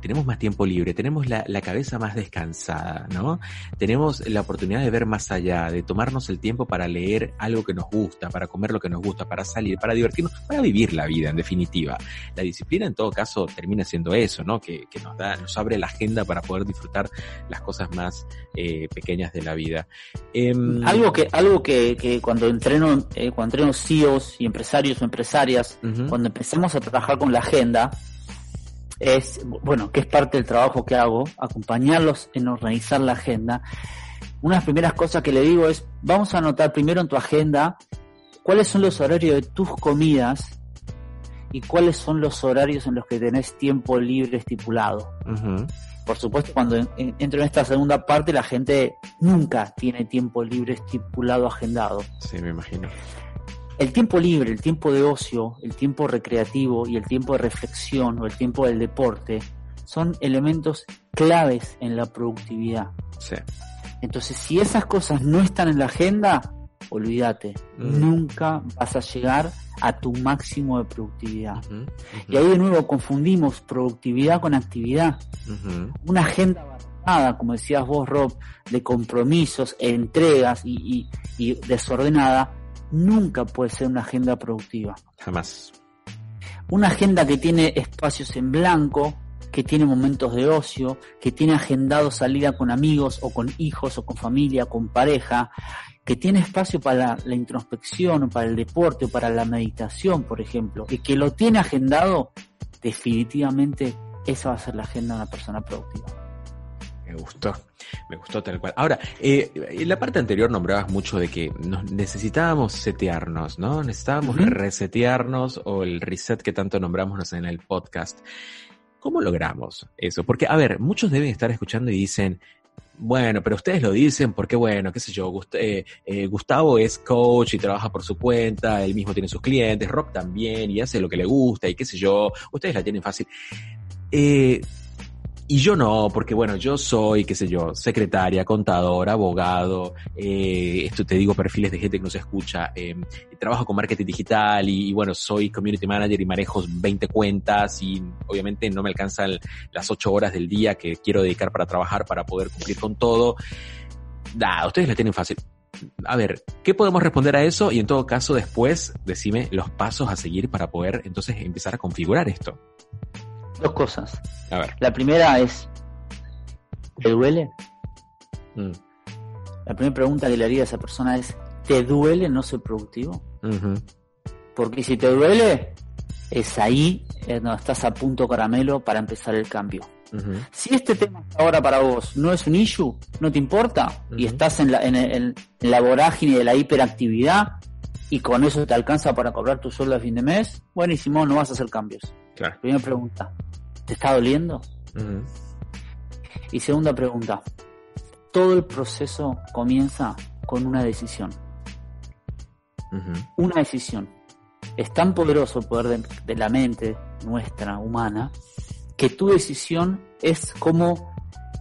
tenemos más tiempo libre, tenemos la, la cabeza más descansada, ¿no? Tenemos la oportunidad de ver más allá, de tomarnos el tiempo para leer algo que nos gusta, para comer lo que nos gusta, para salir, para divertirnos, para vivir la vida, en definitiva. La disciplina, en todo caso, termina siendo eso, ¿no? Que, que nos da, nos abre la agenda para poder disfrutar las cosas más eh, pequeñas de la vida. Em, Algo que, algo que, que cuando entreno, eh, cuando entreno CEOs y empresarios o empresarias, cuando empezamos a trabajar con la agenda, es, bueno, que es parte del trabajo que hago, acompañarlos en organizar la agenda. Una de las primeras cosas que le digo es, vamos a anotar primero en tu agenda cuáles son los horarios de tus comidas y cuáles son los horarios en los que tenés tiempo libre estipulado. Por supuesto, cuando en- en- entro en esta segunda parte, la gente nunca tiene tiempo libre estipulado agendado. Sí, me imagino. El tiempo libre, el tiempo de ocio, el tiempo recreativo y el tiempo de reflexión o el tiempo del deporte son elementos claves en la productividad. Sí. Entonces, si esas cosas no están en la agenda, olvídate, Mm. nunca vas a llegar a tu máximo de productividad. Y ahí de nuevo confundimos productividad con actividad. Una agenda abarrotada, como decías vos, Rob, de compromisos, entregas y, y- y desordenada, nunca puede ser una agenda productiva. Jamás. Una agenda que tiene espacios en blanco, que tiene momentos de ocio, que tiene agendado salida con amigos o con hijos o con familia, con pareja, que tiene espacio para la introspección o para el deporte o para la meditación, por ejemplo, y que lo tiene agendado, definitivamente esa va a ser la agenda de una persona productiva. Me gustó, me gustó tal cual. Ahora, eh, en la parte anterior nombrabas mucho de que nos necesitábamos setearnos, ¿no? Necesitábamos resetearnos o el reset que tanto nombramos en el podcast. ¿Cómo logramos eso? Porque, a ver, muchos deben estar escuchando y dicen, bueno, pero ustedes lo dicen porque, bueno, qué sé yo, Gust- eh, eh, Gustavo es coach y trabaja por su cuenta, él mismo tiene sus clientes, Rob también y hace lo que le gusta y qué sé yo, ustedes la tienen fácil. Eh, y yo no, porque bueno, yo soy, qué sé yo, secretaria, contador, abogado, eh, esto te digo perfiles de gente que nos escucha, eh, trabajo con marketing digital y, bueno, soy community manager y manejo 20 cuentas y obviamente no me alcanzan las 8 horas del día que quiero dedicar para trabajar para poder cumplir con todo. Da, ustedes la tienen fácil. A ver, ¿qué podemos responder a eso? Y en todo caso, después, decime los pasos a seguir para poder entonces empezar a configurar esto. Dos cosas. A ver. La primera es, ¿te duele? Mm. La primera pregunta que le haría a esa persona es, ¿te duele no ser productivo? Porque si te duele, es ahí donde estás a punto caramelo para empezar el cambio. Si este tema ahora para vos no es un issue, no te importa, y estás en la, en la vorágine de la hiperactividad, y con eso te alcanza para cobrar tu sueldo a fin de mes, buenísimo, no vas a hacer cambios. Claro. Primera pregunta, ¿te está doliendo? Y segunda pregunta, todo el proceso comienza con una decisión. Una decisión. Es tan poderoso el poder de, de la mente nuestra, humana, que tu decisión es como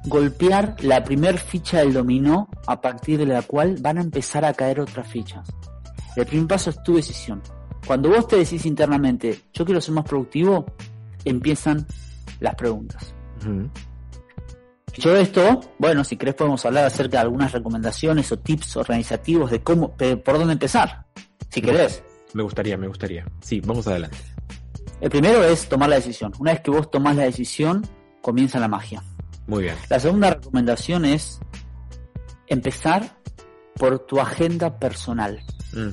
golpear la primer ficha del dominó a partir de la cual van a empezar a caer otras fichas. El primer paso es tu decisión. Cuando vos te decís internamente, yo quiero ser más productivo, empiezan las preguntas. Ujú. Dicho esto, bueno, si querés podemos hablar acerca de algunas recomendaciones o tips organizativos de cómo, de por dónde empezar. Si querés. Me gustaría, me gustaría. Sí, vamos adelante. El primero es tomar la decisión. Una vez que vos tomás la decisión, comienza la magia. Muy bien. La segunda recomendación es empezar por tu agenda personal. Mm.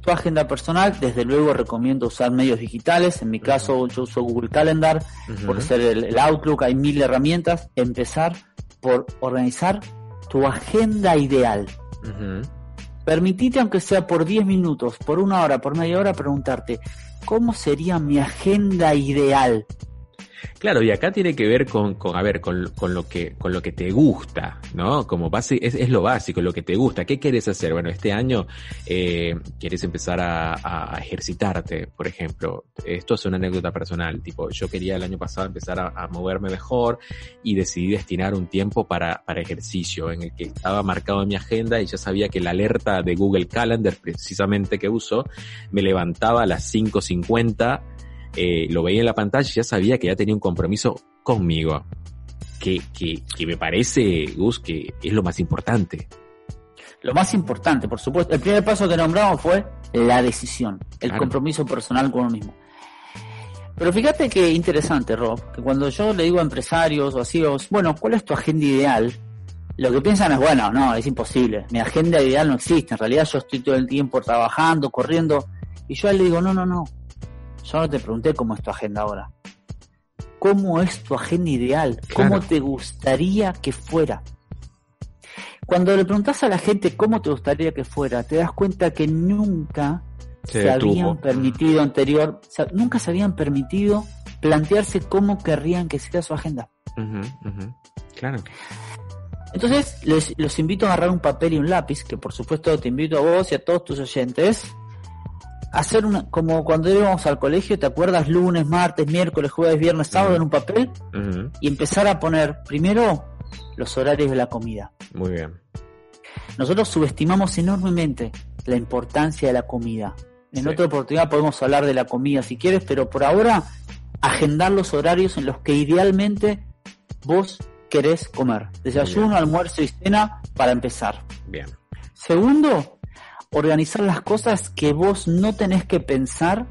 Tu agenda personal, desde luego recomiendo usar medios digitales. En mi caso, yo uso Google Calendar, Ujú. por ser el, el Outlook, hay mil herramientas. Empezar por organizar tu agenda ideal. Permitite, aunque sea por 10 minutos, por una hora, por media hora, preguntarte, ¿cómo sería mi agenda ideal? Claro, y acá tiene que ver con, con a ver, con, con lo que, con lo que te gusta, ¿no? Como base, es, lo básico, lo que te gusta. ¿Qué quieres hacer? Bueno, este año eh, quieres empezar a, a ejercitarte, por ejemplo. Esto es una anécdota personal. Tipo, yo quería el año pasado empezar a, a moverme mejor y decidí destinar un tiempo para, para ejercicio, en el que estaba marcado en mi agenda y ya sabía que la alerta de Google Calendar, precisamente que uso, me levantaba a las 5.50 eh, lo veía en la pantalla y ya sabía que ya tenía un compromiso conmigo. Que, que, que me parece, Gus, que es lo más importante. Lo más importante, por supuesto, el primer paso que nombramos fue la decisión, el Claro. compromiso personal con uno mismo. Pero fíjate que interesante, Rob, que cuando yo le digo a empresarios o así, os, bueno, ¿cuál es tu agenda ideal? Lo que piensan es, bueno, no, es imposible. Mi agenda ideal no existe. En realidad yo estoy todo el tiempo trabajando, corriendo. Y yo a él le digo, no, no, no. Yo no te pregunté cómo es tu agenda ahora. ¿Cómo es tu agenda ideal? ¿Cómo Claro. te gustaría que fuera? Cuando le preguntas a la gente cómo te gustaría que fuera, te das cuenta que nunca Se se, habían permitido anterior, nunca se habían permitido plantearse cómo querrían que sea su agenda. Claro. Entonces, les, los invito a agarrar un papel y un lápiz, que por supuesto te invito a vos y a todos tus oyentes, hacer una, como cuando íbamos al colegio, ¿te acuerdas? Lunes, martes, miércoles, jueves, viernes, sábado en un papel y empezar a poner primero los horarios de la comida. Muy bien. Nosotros subestimamos enormemente la importancia de la comida. En Sí. otra oportunidad podemos hablar de la comida si quieres, pero por ahora agendar los horarios en los que idealmente vos querés comer. Desayuno, almuerzo y cena para empezar. Bien. Segundo, organizar las cosas que vos no tenés que pensar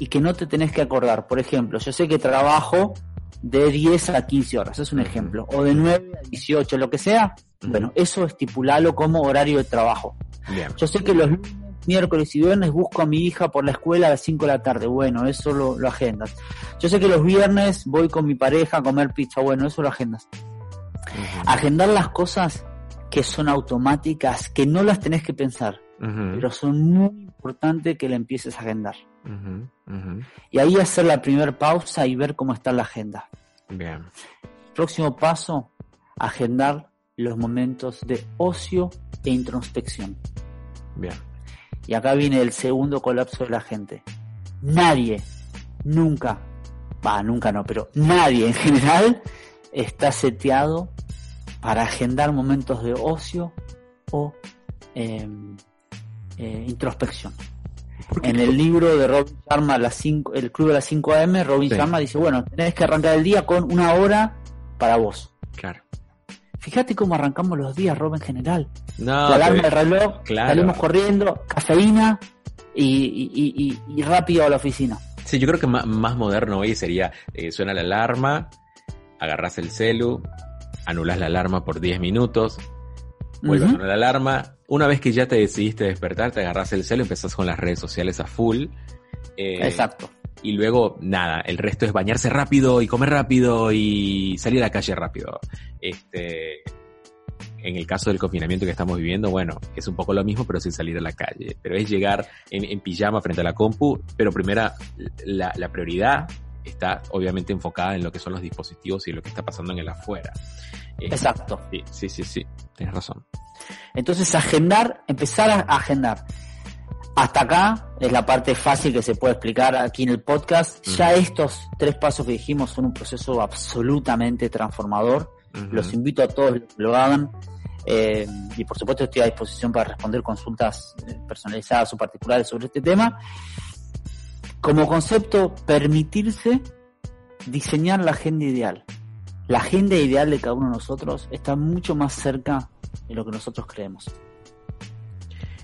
y que no te tenés que acordar. Por ejemplo, yo sé que trabajo de 10 a 15 horas, es un ejemplo, o de 9 a 18, lo que sea, bueno, eso estipulalo como horario de trabajo. Bien. Yo sé que los lunes, miércoles y viernes busco a mi hija por la escuela a las 5 de la tarde, bueno, eso lo, lo agendas. Yo sé que los viernes voy con mi pareja a comer pizza, bueno, eso lo agendas. Agendar las cosas que son automáticas, que no las tenés que pensar, pero son muy importantes que la empieces a agendar. Y ahí hacer la primera pausa y ver cómo está la agenda. Bien. Próximo paso, agendar los momentos de ocio e introspección. Bien. Y acá viene el segundo colapso de la gente. Nadie, nunca, va, nunca no, pero nadie en general está seteado para agendar momentos de ocio o eh, eh, introspección. En el libro de Robin Sharma, las cinco- el Club de las 5 AM, Robin Sí. Sharma dice, bueno, tenés que arrancar el día con una hora para vos. Claro. Fíjate cómo arrancamos los días, Rob, en general. No, la alarma del reloj, claro. salimos corriendo, cafeína y, y- y- y- y rápido a la oficina. Sí, yo creo que más, moderno hoy sería, eh, suena la alarma, agarras el celu, anulas la alarma por 10 minutos, vuelve a sonar la alarma. Una vez que ya te decidiste despertar, te agarras el celu, empezás con las redes sociales a full. eh, Exacto. Y luego, nada, el resto es bañarse rápido y comer rápido y salir a la calle rápido. Este, en el caso del confinamiento que estamos viviendo, bueno, es un poco lo mismo, pero sin salir a la calle. Pero es llegar en, en pijama frente a la compu, pero primera, la, la prioridad está obviamente enfocada en lo que son los dispositivos y lo que está pasando en el afuera. Eh, Exacto. Sí, sí, sí, sí, tienes razón. Entonces, agendar, empezar a agendar. Hasta acá es la parte fácil que se puede explicar aquí en el podcast. Ya estos tres pasos que dijimos son un proceso absolutamente transformador. Los invito a todos que lo hagan. Eh, y por supuesto estoy a disposición para responder consultas eh, personalizadas o particulares sobre este tema. Como concepto, permitirse diseñar la agenda ideal. La agenda ideal de cada uno de nosotros está mucho más cerca de lo que nosotros creemos.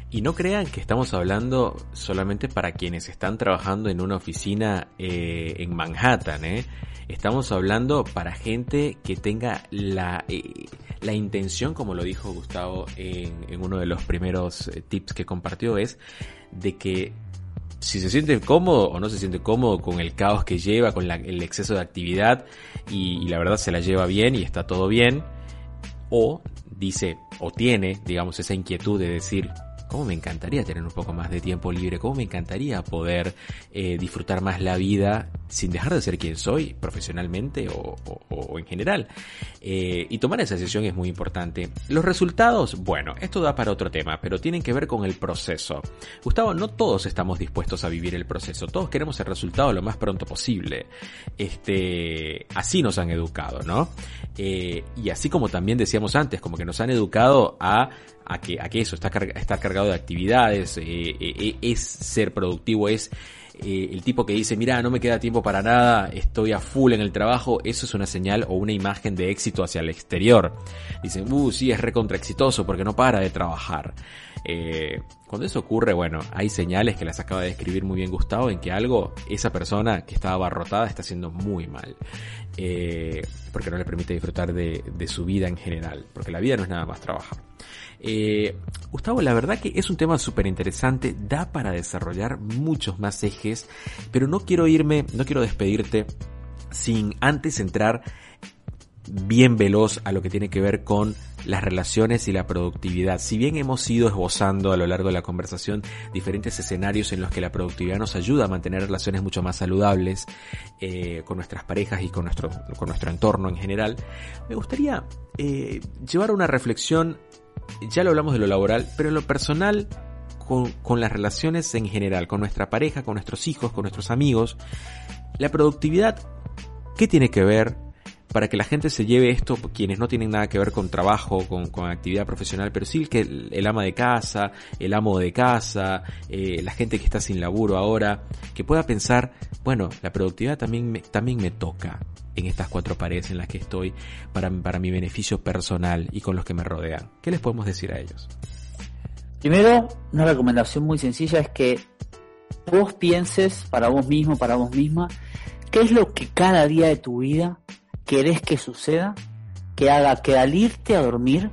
Y no crean que estamos hablando solamente para quienes están trabajando en una oficina eh, en Manhattan, ¿eh? Estamos hablando para gente que tenga la, eh, la intención, como lo dijo Gustavo en, uno de los primeros tips que compartió, es de que si se siente cómodo o no se siente cómodo con el caos que lleva, con el exceso de actividad y la verdad se la lleva bien y está todo bien, o dice o tiene, digamos, esa inquietud de decir, ¿cómo me encantaría tener un poco más de tiempo libre? ¿Cómo me encantaría poder eh, disfrutar más la vida sin dejar de ser quien soy profesionalmente o, o- o en general? Eh, y tomar esa decisión es muy importante. Los resultados, bueno, esto da para otro tema, pero tienen que ver con el proceso. Gustavo, no todos estamos dispuestos a vivir el proceso, todos queremos el resultado lo más pronto posible. Este, así nos han educado, ¿no? Eh, y así como también decíamos antes, como que nos han educado a, a que, a que eso, está carga- estar cargado de actividades, eh, eh, eh, es ser productivo, es eh, el tipo que dice, mira, no me queda tiempo para nada, estoy a full en el trabajo, eso es una señal o una imagen de éxito hacia el exterior. Dicen, uh, sí, es recontra exitoso porque no para de trabajar. Eh, cuando eso ocurre, bueno, hay señales que las acaba de describir muy bien Gustavo en que algo, esa persona que estaba abarrotada está haciendo muy mal. Eh, porque no le permite disfrutar de, de su vida en general, porque la vida no es nada más trabajar. Eh, Gustavo, la verdad que es un tema súper interesante, da para desarrollar muchos más ejes, pero no quiero irme, no quiero despedirte sin antes entrar bien veloz a lo que tiene que ver con las relaciones y la productividad. Si bien hemos ido esbozando a lo largo de la conversación diferentes escenarios en los que la productividad nos ayuda a mantener relaciones mucho más saludables eh, con nuestras parejas y con nuestro, con nuestro entorno en general, me gustaría eh, llevar una reflexión, ya lo hablamos de lo laboral, pero en lo personal con, con las relaciones en general, con nuestra pareja, con nuestros hijos, con nuestros amigos. La productividad, ¿qué tiene que ver para que la gente se lleve esto, quienes no tienen nada que ver con trabajo, con, con actividad profesional, pero sí que el, ama de casa, el amo de casa, eh, la gente que está sin laburo ahora, que pueda pensar, bueno, la productividad también me, también me toca en estas cuatro paredes en las que estoy para, para mi beneficio personal y con los que me rodean. ¿Qué les podemos decir a ellos? Primero, una recomendación muy sencilla es que vos pienses para vos mismo, para vos misma, qué es lo que cada día de tu vida querés que suceda, que haga que al irte a dormir,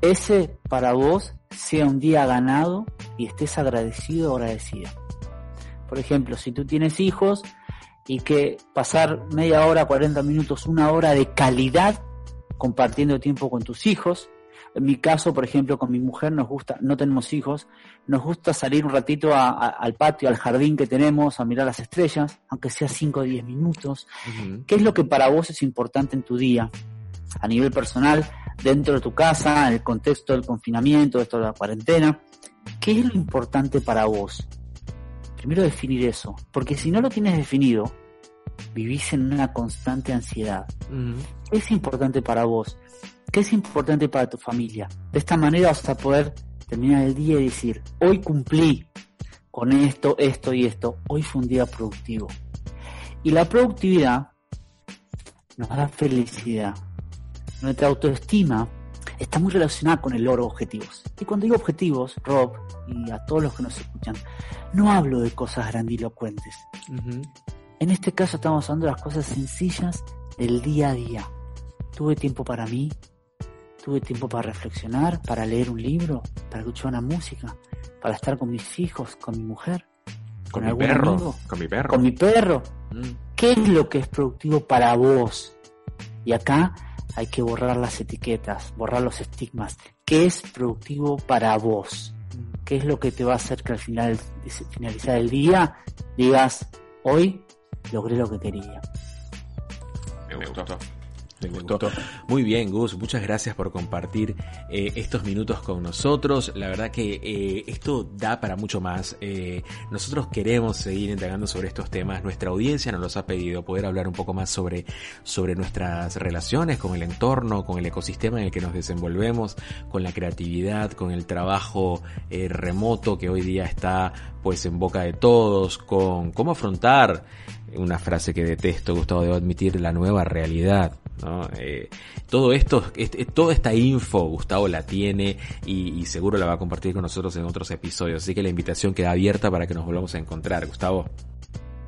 ese para vos sea un día ganado y estés agradecido o agradecida. Por ejemplo, si tú tienes hijos y que pasar media hora, 40 minutos, una hora de calidad compartiendo tiempo con tus hijos. En mi caso, por ejemplo, con mi mujer nos gusta, no tenemos hijos, nos gusta salir un ratito a- a- al patio, al jardín que tenemos, a mirar las estrellas, aunque sea 5 o 10 minutos. ¿Qué es lo que para vos es importante en tu día? A nivel personal, dentro de tu casa, en el contexto del confinamiento, de toda la cuarentena. ¿Qué es lo importante para vos? Primero definir eso, porque si no lo tienes definido, vivís en una constante ansiedad. ¿Qué es importante para vos? ¿Qué es importante para tu familia? De esta manera vas a poder terminar el día y decir, hoy cumplí con esto, esto y esto. Hoy fue un día productivo. Y la productividad nos da felicidad. Nuestra autoestima está muy relacionada con el logro de objetivos. Y cuando digo objetivos, Rob, y a todos los que nos escuchan, no hablo de cosas grandilocuentes. En este caso estamos hablando de las cosas sencillas del día a día. Tuve tiempo para mí, tuve tiempo para reflexionar, para leer un libro, para escuchar una música, para estar con mis hijos, con mi mujer, Con ¿Con mi algún perro. amigo? Con mi perro. con mi perro. Mm. ¿Qué es lo que es productivo para vos? Y acá hay que borrar las etiquetas, borrar los estigmas. ¿Qué es productivo para vos? ¿Qué es lo que te va a hacer que al final, finalizar el día, digas, hoy logré lo que quería? Me gustó. Me gustó. Muy bien, Gus. Muchas gracias por compartir eh, estos minutos con nosotros. La verdad que eh, esto da para mucho más. Eh, nosotros queremos seguir indagando sobre estos temas. Nuestra audiencia nos los ha pedido poder hablar un poco más sobre, sobre nuestras relaciones con el entorno, con el ecosistema en el que nos desenvolvemos, con la creatividad, con el trabajo remoto que hoy día está pues en boca de todos, con cómo afrontar una frase que detesto, Gustavo, debo admitir, la nueva realidad. ¿No? Eh, todo esto, este- toda esta info, Gustavo la tiene y, y seguro la va a compartir con nosotros en otros episodios. Así que la invitación queda abierta para que nos volvamos a encontrar, Gustavo.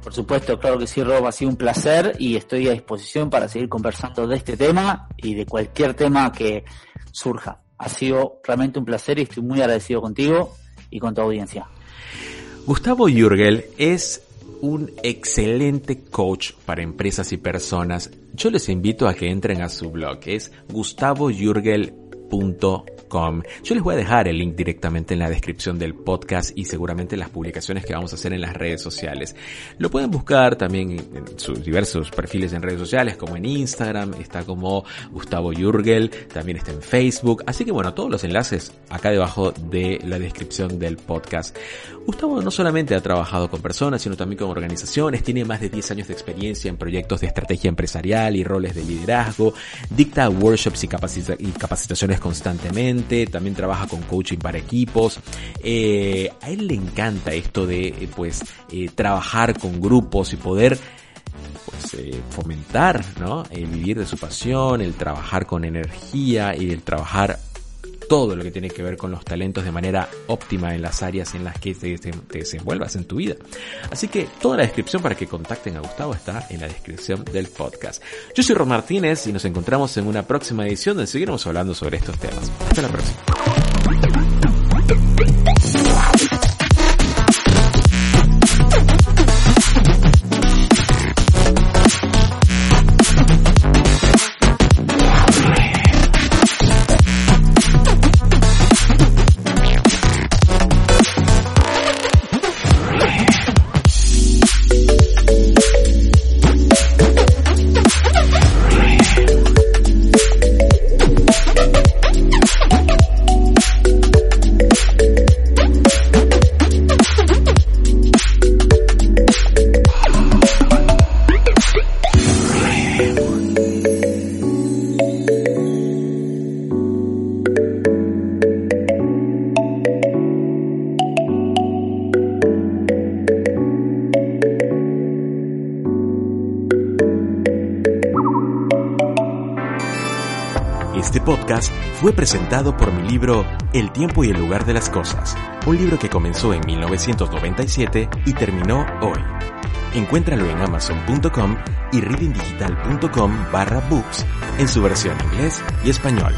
Por supuesto, claro que sí, Rob, ha sido un placer y estoy a disposición para seguir conversando de este tema y de cualquier tema que surja. Ha sido realmente un placer y estoy muy agradecido contigo y con tu audiencia. Gustavo Jürgel es un excelente coach para empresas y personas. Yo les invito a que entren a su blog, es gustavoyurgel.com. Yo les voy a dejar el link directamente en la descripción del podcast y seguramente en las publicaciones que vamos a hacer en las redes sociales. Lo pueden buscar también en sus diversos perfiles en redes sociales, como en Instagram, está como Gustavo Jürgel, también está en Facebook. Así que bueno, todos los enlaces acá debajo de la descripción del podcast. Gustavo no solamente ha trabajado con personas, sino también con organizaciones, tiene más de 10 años de experiencia en proyectos de estrategia empresarial y roles de liderazgo, dicta workshops y capacitaciones constantemente, también trabaja con coaching para equipos. Eh, a él le encanta esto de eh, pues eh, trabajar con grupos y poder pues fomentar, ¿no? El vivir de su pasión, el trabajar con energía y el trabajar todo lo que tiene que ver con los talentos de manera óptima en las áreas en las que te, te- desenvuelvas en tu vida. Así que toda la descripción para que contacten a Gustavo está en la descripción del podcast. Yo soy Ron Martínez y nos encontramos en una próxima edición donde seguiremos hablando sobre estos temas. Hasta la próxima. Fue presentado por mi libro El tiempo y el lugar de las cosas, un libro que comenzó en 1997 y terminó hoy. Encuéntralo en amazon.com y readingdigital.com barra books en su versión inglés y español.